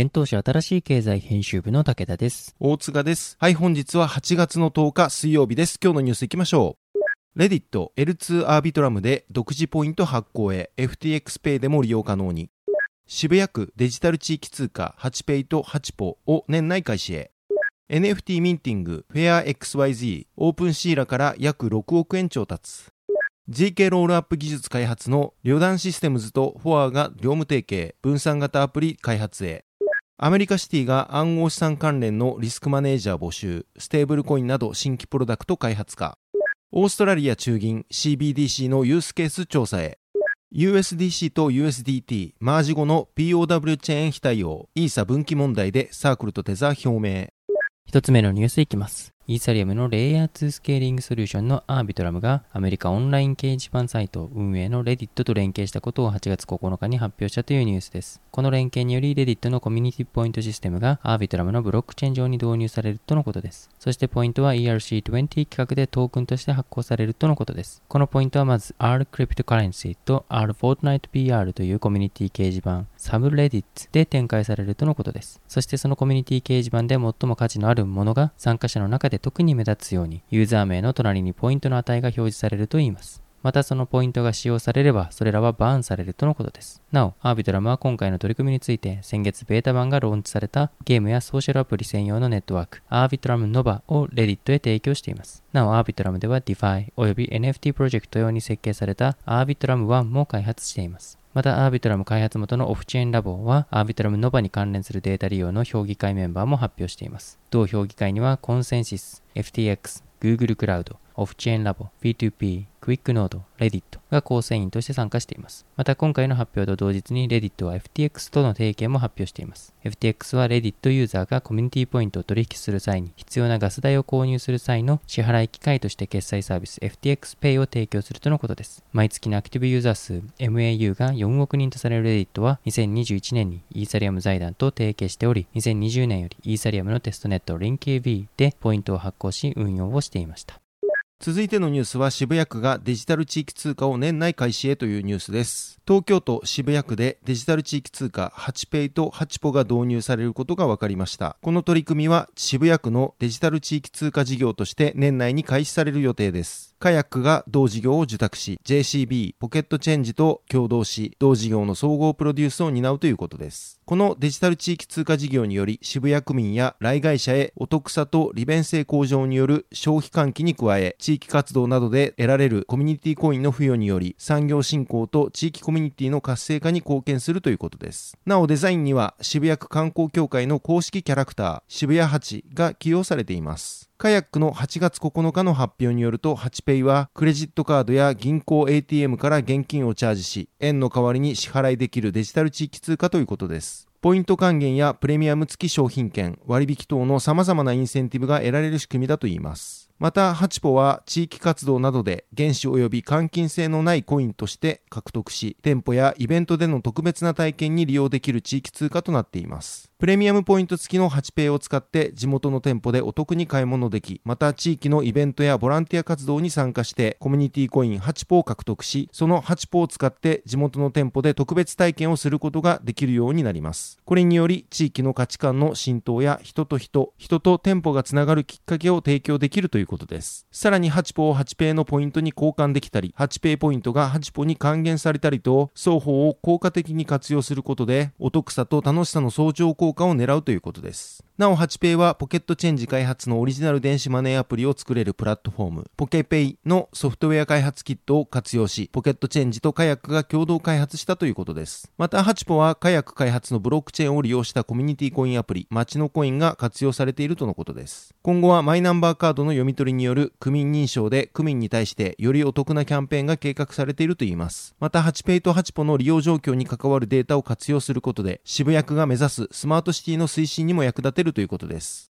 現当社新しい経済編集部の武田です。大塚です。はい、本日は8月の10日水曜日です。今日のニュース行きましょう。レディット L2 アービトラムで独自ポイント発行へ FTXPay でも利用可能に。渋谷区デジタル地域通貨 8Pay と 8PO を年内開始へ。NFT ミンティングフェア XYZ オープンシーラから約6億円調達。GK ロールアップ技術開発の旅団システムズとフォアが業務提携分散型アプリ開発へ。アメリカ Citi が暗号資産関連のリスクマネージャー募集、ステーブルコインなど新規プロダクト開発か。オーストラリア中銀 CBDC のユースケース調査へ。USDC と USDT マージ後の POW チェーン非対応、イーサ分岐問題でサークルとテザー表明。一つ目のニュースいきます。イーサリアムのレイヤー2スケーリングソリューションのアービトラムがアメリカオンライン掲示板サイト運営のレディットと連携したことを8月9日に発表したというニュースです。この連携によりレディットのコミュニティポイントシステムがアービトラムのブロックチェーン上に導入されるとのことです。そしてポイントは ERC20 規格でトークンとして発行されるとのことです。このポイントはまず R CryptoCurrency と R フォートナイト BR というコミュニティ掲示板サブレディッツで展開されるとのことです。そしてそのコミュニティ掲示板で最も価値のあるものが参加者の中で特に目立つようにユーザー名の隣にポイントの値が表示されるといいます。またそのポイントが使用されればそれらはバーンされるとのことです。なお、アービトラムは今回の取り組みについて先月ベータ版がローンチされたゲームやソーシャルアプリ専用のネットワークアービトラム Nova をレディットへ提供しています。なお、アービトラムでは DeFi および NFT プロジェクト用に設計されたアービトラム1も開発しています。また、アービトラム開発元のオフチェーンラボは、アービトラム Nova に関連するデータ利用の評議会メンバーも発表しています。同評議会には、コンセンシス、FTX、Google クラウド、オフチェーンラボ、P2P、クイックノード、レディットが構成員として参加しています。また今回の発表と同日にレディットは FTX との提携も発表しています。FTX はレディットユーザーがコミュニティポイントを取引する際に必要なガス代を購入する際の支払い機会として決済サービス FTXPay を提供するとのことです。毎月のアクティブユーザー数 MAU が4億人とされるレディットは2021年にイーサリアム財団と提携しており2020年よりイーサリアムのテストネット LinkAV でポイントを発行し運用をしていました。続いてのニュースは渋谷区がデジタル地域通貨を年内開始へというニュースです。東京都渋谷区でデジタル地域通貨 8Pay と 8PO が導入されることが分かりました。この取り組みは渋谷区のデジタル地域通貨事業として年内に開始される予定です。カヤックが同事業を受託し、JCB、ポケットチェンジと共同し、同事業の総合プロデュースを担うということです。このデジタル地域通貨事業により、渋谷区民や来街者へお得さと利便性向上による消費喚起に加え、地域活動などで得られるコミュニティコインの付与により、産業振興と地域コミュニティの活性化に貢献するということです。なおデザインには、渋谷区観光協会の公式キャラクター、渋谷八が起用されています。カヤックの8月9日の発表によると、8ペイはクレジットカードや銀行 ATM から現金をチャージし、円の代わりに支払いできるデジタル地域通貨ということです。ポイント還元やプレミアム付き商品券、割引等の様々なインセンティブが得られる仕組みだといいます。また、ハチポは地域活動などで原資及び換金性のないコインとして獲得し、店舗やイベントでの特別な体験に利用できる地域通貨となっています。プレミアムポイント付きの 8Pay を使って地元の店舗でお得に買い物でき、また地域のイベントやボランティア活動に参加してコミュニティコイン8ポを獲得し、その8ポを使って地元の店舗で特別体験をすることができるようになります。これにより地域の価値観の浸透や人と人、人と店舗がつながるきっかけを提供できるということです。さらに8ポを 8Pay のポイントに交換できたり、8Pay ポイントが8ポに還元されたりと、双方を効果的に活用することで、お得さと楽しさの相乗効果果を狙うということです。なお、8ペイはポケットチェンジ開発のオリジナル電子マネーアプリを作れるプラットフォーム、ポケペイのソフトウェア開発キットを活用し、ポケットチェンジとカヤックが共同開発したということです。また、8ポはカヤック開発のブロックチェーンを利用したコミュニティコインアプリ、街のコインが活用されているとのことです。今後はマイナンバーカードの読み取りによる区民認証で区民に対してよりお得なキャンペーンが計画されているといいます。また、8ペイと8ポの利用状況に関わるデータを活用することで、渋谷区が目指すスマートシティの推進にも役立てるということです。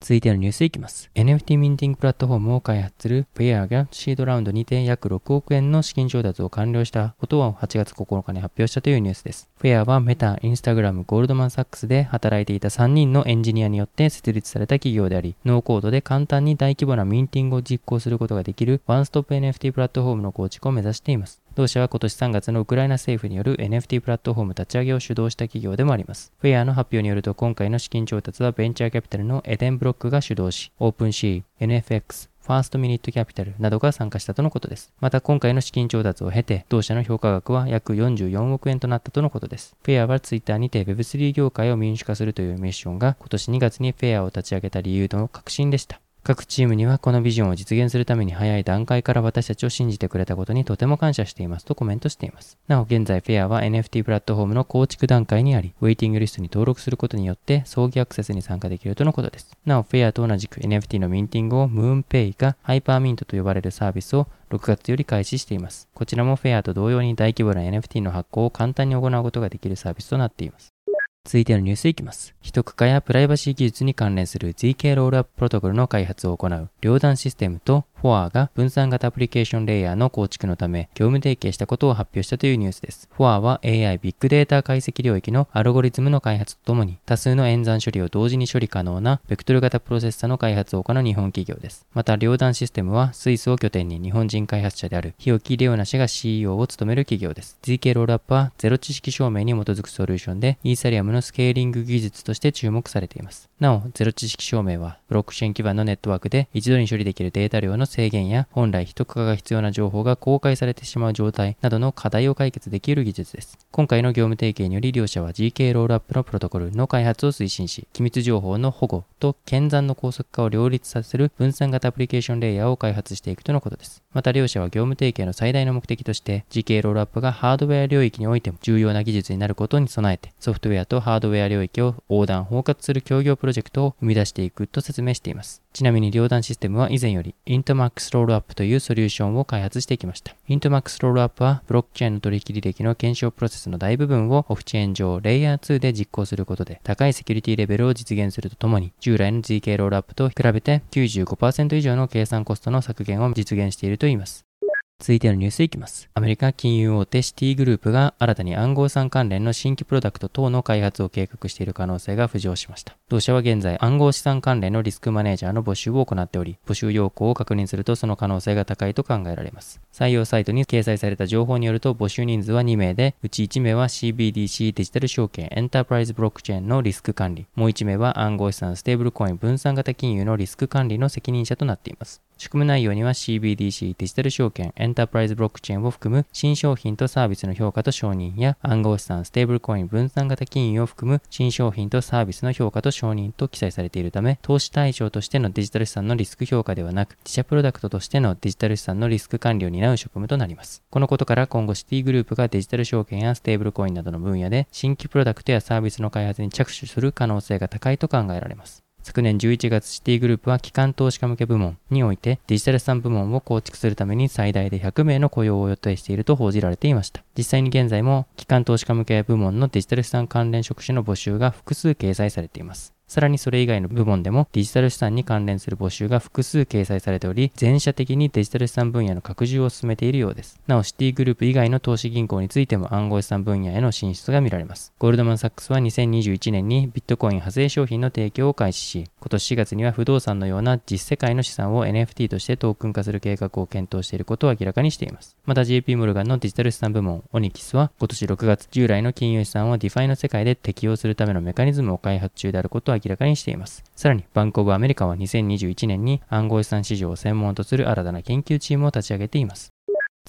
続いてのニュースいきます。NFT ミンティングプラットフォームを開発するペ a アがシードラウンドにて約6億円の資金調達を完了したことを8月9日に発表したというニュースです。フェアはメタ、インスタグラム、ゴールドマンサックスで働いていた3人のエンジニアによって設立された企業であり、ノーコードで簡単に大規模なミンティングを実行することができるワンストップ NFT プラットフォームの構築を目指しています。同社は今年3月のウクライナ政府による NFT プラットフォーム立ち上げを主導した企業でもあります。フェアの発表によると今回の資金調達はベンチャーキャピタルのエデンブロックが主導し、オープンシー、NFX、ファーストミニットキャピタルなどが参加したとのことです。また今回の資金調達を経て、同社の評価額は約44億円となったとのことです。フェアはツイッターにて Web3 業界を民主化するというミッションが今年2月にフェアを立ち上げた理由の核心でした。各チームにはこのビジョンを実現するために早い段階から私たちを信じてくれたことにとても感謝していますとコメントしています。なお現在フェアは NFT プラットフォームの構築段階にあり、ウェイティングリストに登録することによって早期アクセスに参加できるとのことです。なおフェアと同じく NFT のミンティングをムーンペイがハイパーミントと呼ばれるサービスを6月より開始しています。こちらもフェアと同様に大規模な NFT の発行を簡単に行うことができるサービスとなっています。続いてのニュースいきます。秘匿化やプライバシー技術に関連する ZK ロールアッププロトコルの開発を行う両断システムとフォアが分散型アプリケーションレイヤーの構築のため業務提携したことを発表したというニュースです。フォアは AI ビッグデータ解析領域のアルゴリズムの開発とともに多数の演算処理を同時に処理可能なベクトル型プロセッサの開発を行う日本企業です。また両断システムはスイスを拠点に日本人開発者である日置レオナ氏が CEO を務める企業です。ZK ロールアップはゼロ知識証明に基づくソリューションでイーサリアムのスケーリング技術として注目されています。なお、ゼロ知識証明はブロックチェーン基盤のネットワークで一度に処理できるデータ量の制限や本来非特化が必要な情報が公開されてしまう状態などの課題を解決できる技術です。今回の業務提携により両社は GK ロールアップのプロトコルの開発を推進し、機密情報の保護と検算の高速化を両立させる分散型アプリケーションレイヤーを開発していくとのことです。また両社は業務提携の最大の目的として GK ロールアップがハードウェア領域においても重要な技術になることに備えてソフトウェアとハードウェア領域を横断包括する協業プロジェクトを生み出していくと説明しています。ちなみに両端システムは以前より Intmax ロールアップというソリューションを開発してきました。Intmax ロールアップはブロックチェーンの取引履歴の検証プロセスの大部分をオフチェーン上レイヤー2で実行することで高いセキュリティレベルを実現するとともに従来の GK ロールアップと比べて95%以上の計算コストの削減を実現しているといいます。続いてのニュースいきます。アメリカ金融大手シティグループが新たに暗号資産関連の新規プロダクト等の開発を計画している可能性が浮上しました。同社は現在暗号資産関連のリスクマネージャーの募集を行っており、募集要項を確認するとその可能性が高いと考えられます。採用サイトに掲載された情報によると募集人数は2名で、うち1名は CBDC デジタル証券エンタープライズブロックチェーンのリスク管理、もう1名は暗号資産ステーブルコイン分散型金融のリスク管理の責任者となっています。仕組み内容には CBDC デジタル証券エンタープライズブロックチェーンを含む新商品とサービスの評価と承認や暗号資産ステーブルコイン分散型金融を含む新商品とサービスの評価と承認と記載されているため投資対象としてのデジタル資産のリスク評価ではなく自社プロダクトとしてのデジタル資産のリスク管理を担う職務となります。このことから今後シティグループがデジタル証券やステーブルコインなどの分野で新規プロダクトやサービスの開発に着手する可能性が高いと考えられます。昨年11月シティグループは機関投資家向け部門においてデジタル資産部門を構築するために最大で100名の雇用を予定していると報じられていました。実際に現在も機関投資家向け部門のデジタル資産関連職種の募集が複数掲載されています。さらにそれ以外の部門でもデジタル資産に関連する募集が複数掲載されており、全社的にデジタル資産分野の拡充を進めているようです。なお、シティグループ以外の投資銀行についても暗号資産分野への進出が見られます。ゴールドマン・サックスは2021年にビットコイン派生商品の提供を開始し、今年4月には不動産のような実世界の資産を NFT としてトークン化する計画を検討していることを明らかにしています。また JP モルガンのデジタル資産部門オニキスは今年6月、従来の金融資産を DeFi の世界で適用するためのメカニズムを開発中であることを明らかにしています。さらに、バンコブアメリカは2021年に暗号資産市場を専門とする新たな研究チームを立ち上げています。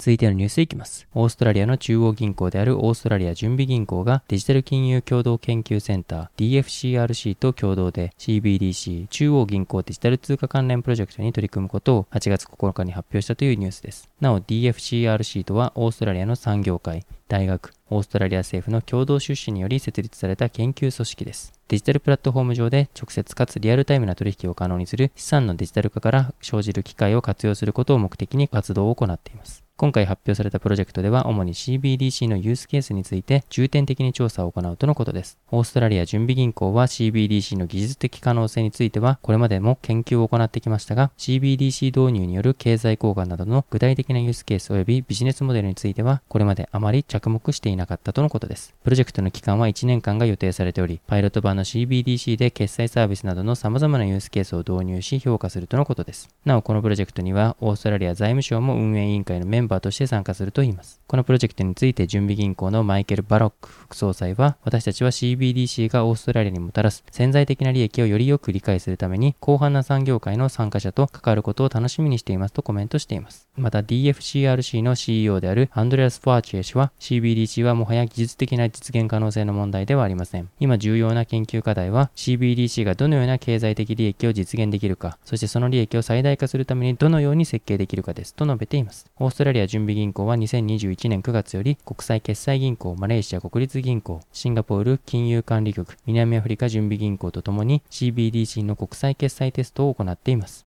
続いてのニュースいきます。オーストラリアの中央銀行であるオーストラリア準備銀行がデジタル金融共同研究センター DFCRC と共同で CBDC 中央銀行デジタル通貨関連プロジェクトに取り組むことを8月9日に発表したというニュースです。なお DFCRC とはオーストラリアの産業界、大学、オーストラリア政府の共同出資により設立された研究組織です。デジタルプラットフォーム上で直接かつリアルタイムな取引を可能にする資産のデジタル化から生じる機会を活用することを目的に活動を行っています。今回発表されたプロジェクトでは主に CBDC のユースケースについて重点的に調査を行うとのことです。オーストラリア準備銀行は CBDC の技術的可能性についてはこれまでも研究を行ってきましたが CBDC 導入による経済効果などの具体的なユースケース及びビジネスモデルについてはこれまであまり着目していなかったとのことです。プロジェクトの期間は1年間が予定されておりパイロット版の CBDC で決済サービスなどの様々なユースケースを導入し評価するとのことです。なおこのプロジェクトにはオーストラリア財務省も運営委員会のメンバーバーとして参加すると言います。このプロジェクトについて準備銀行のマイケル・バロック副総裁は、私たちは CBDC がオーストラリアにもたらす潜在的な利益をよりよく理解するために、広範な産業界の参加者と関わることを楽しみにしていますとコメントしています。また DFCRC の CEO であるアンドレアス・ファーチェ氏は、CBDC はもはや技術的な実現可能性の問題ではありません。今重要な研究課題は、CBDC がどのような経済的利益を実現できるか、そしてその利益を最大化するためにどのように設計できるかです、と述べています。オーストラリア準備銀行は2021年9月より国際決済銀行、マレーシア国立銀行、シンガポール金融管理局、南アフリカ準備銀行とともに CBDC の国際決済テストを行っています。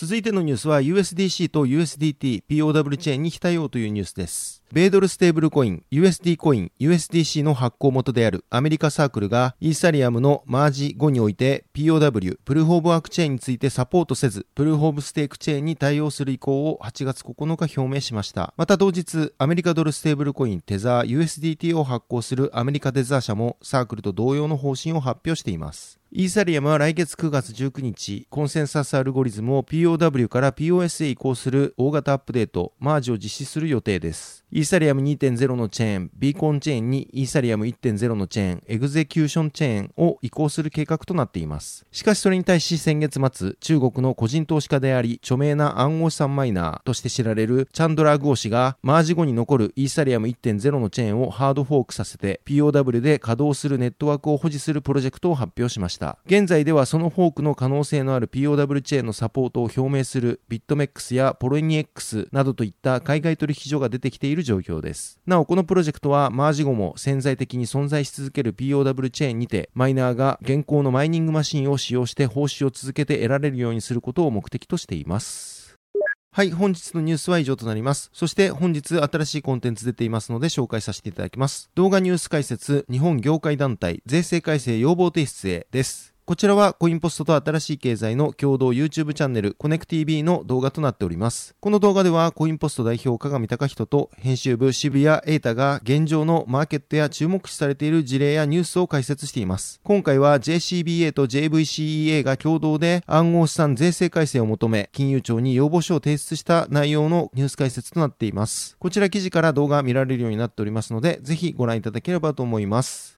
続いてのニュースは USDC と USDT、POW チェーンに非対応というニュースです。米ドルステーブルコイン、USD コイン、USDC の発行元であるアメリカサークルがイーサリアムのマージ後において POW、プルーフ・オブ・ワークチェーンについてサポートせず、プルーフ・オブ・ステークチェーンに対応する意向を8月9日表明しました。また同日、アメリカドルステーブルコイン、テザー、USDT を発行するアメリカデザー社もサークルと同様の方針を発表しています。イーサリアムは来月9月19日、コンセンサスアルゴリズムを POW から POS へ移行する大型アップデート、マージを実施する予定です。イーサリアム2.0のチェーン、ビーコンチェーンにイーサリアム1.0のチェーン、エグゼキューションチェーンを移行する計画となっています。しかしそれに対し先月末、中国の個人投資家であり、著名な暗号資産マイナーとして知られるチャンドラー・ゴー氏が、マージ後に残るイーサリアム1.0のチェーンをハードフォークさせて、POW で稼働するネットワークを保持するプロジェクトを発表しました。現在ではそのフォークの可能性のある POW チェーンのサポートを表明するビットメックスやポロニエックスなどといった海外取引所が出てきているる状況です。なお、このプロジェクトはマージ後も潜在的に存在し続ける POW チェーンにて、マイナーが現行のマイニングマシンを使用して報酬を続けて得られるようにすることを目的としています。はい、本日のニュースは以上となります。そして本日新しいコンテンツ出ていますので紹介させていただきます。動画ニュース解説、日本業界団体税制改正要望提出へです。こちらはコインポストと新しい経済の共同 YouTube チャンネルコネク TV の動画となっております。この動画ではコインポスト代表鏡隆人と編集部渋谷瑛太が現状のマーケットや注目視されている事例やニュースを解説しています。今回は JCBA と JVCEA が共同で暗号資産税制改正を求め金融庁に要望書を提出した内容のニュース解説となっています。こちら記事から動画見られるようになっておりますのでぜひご覧いただければと思います。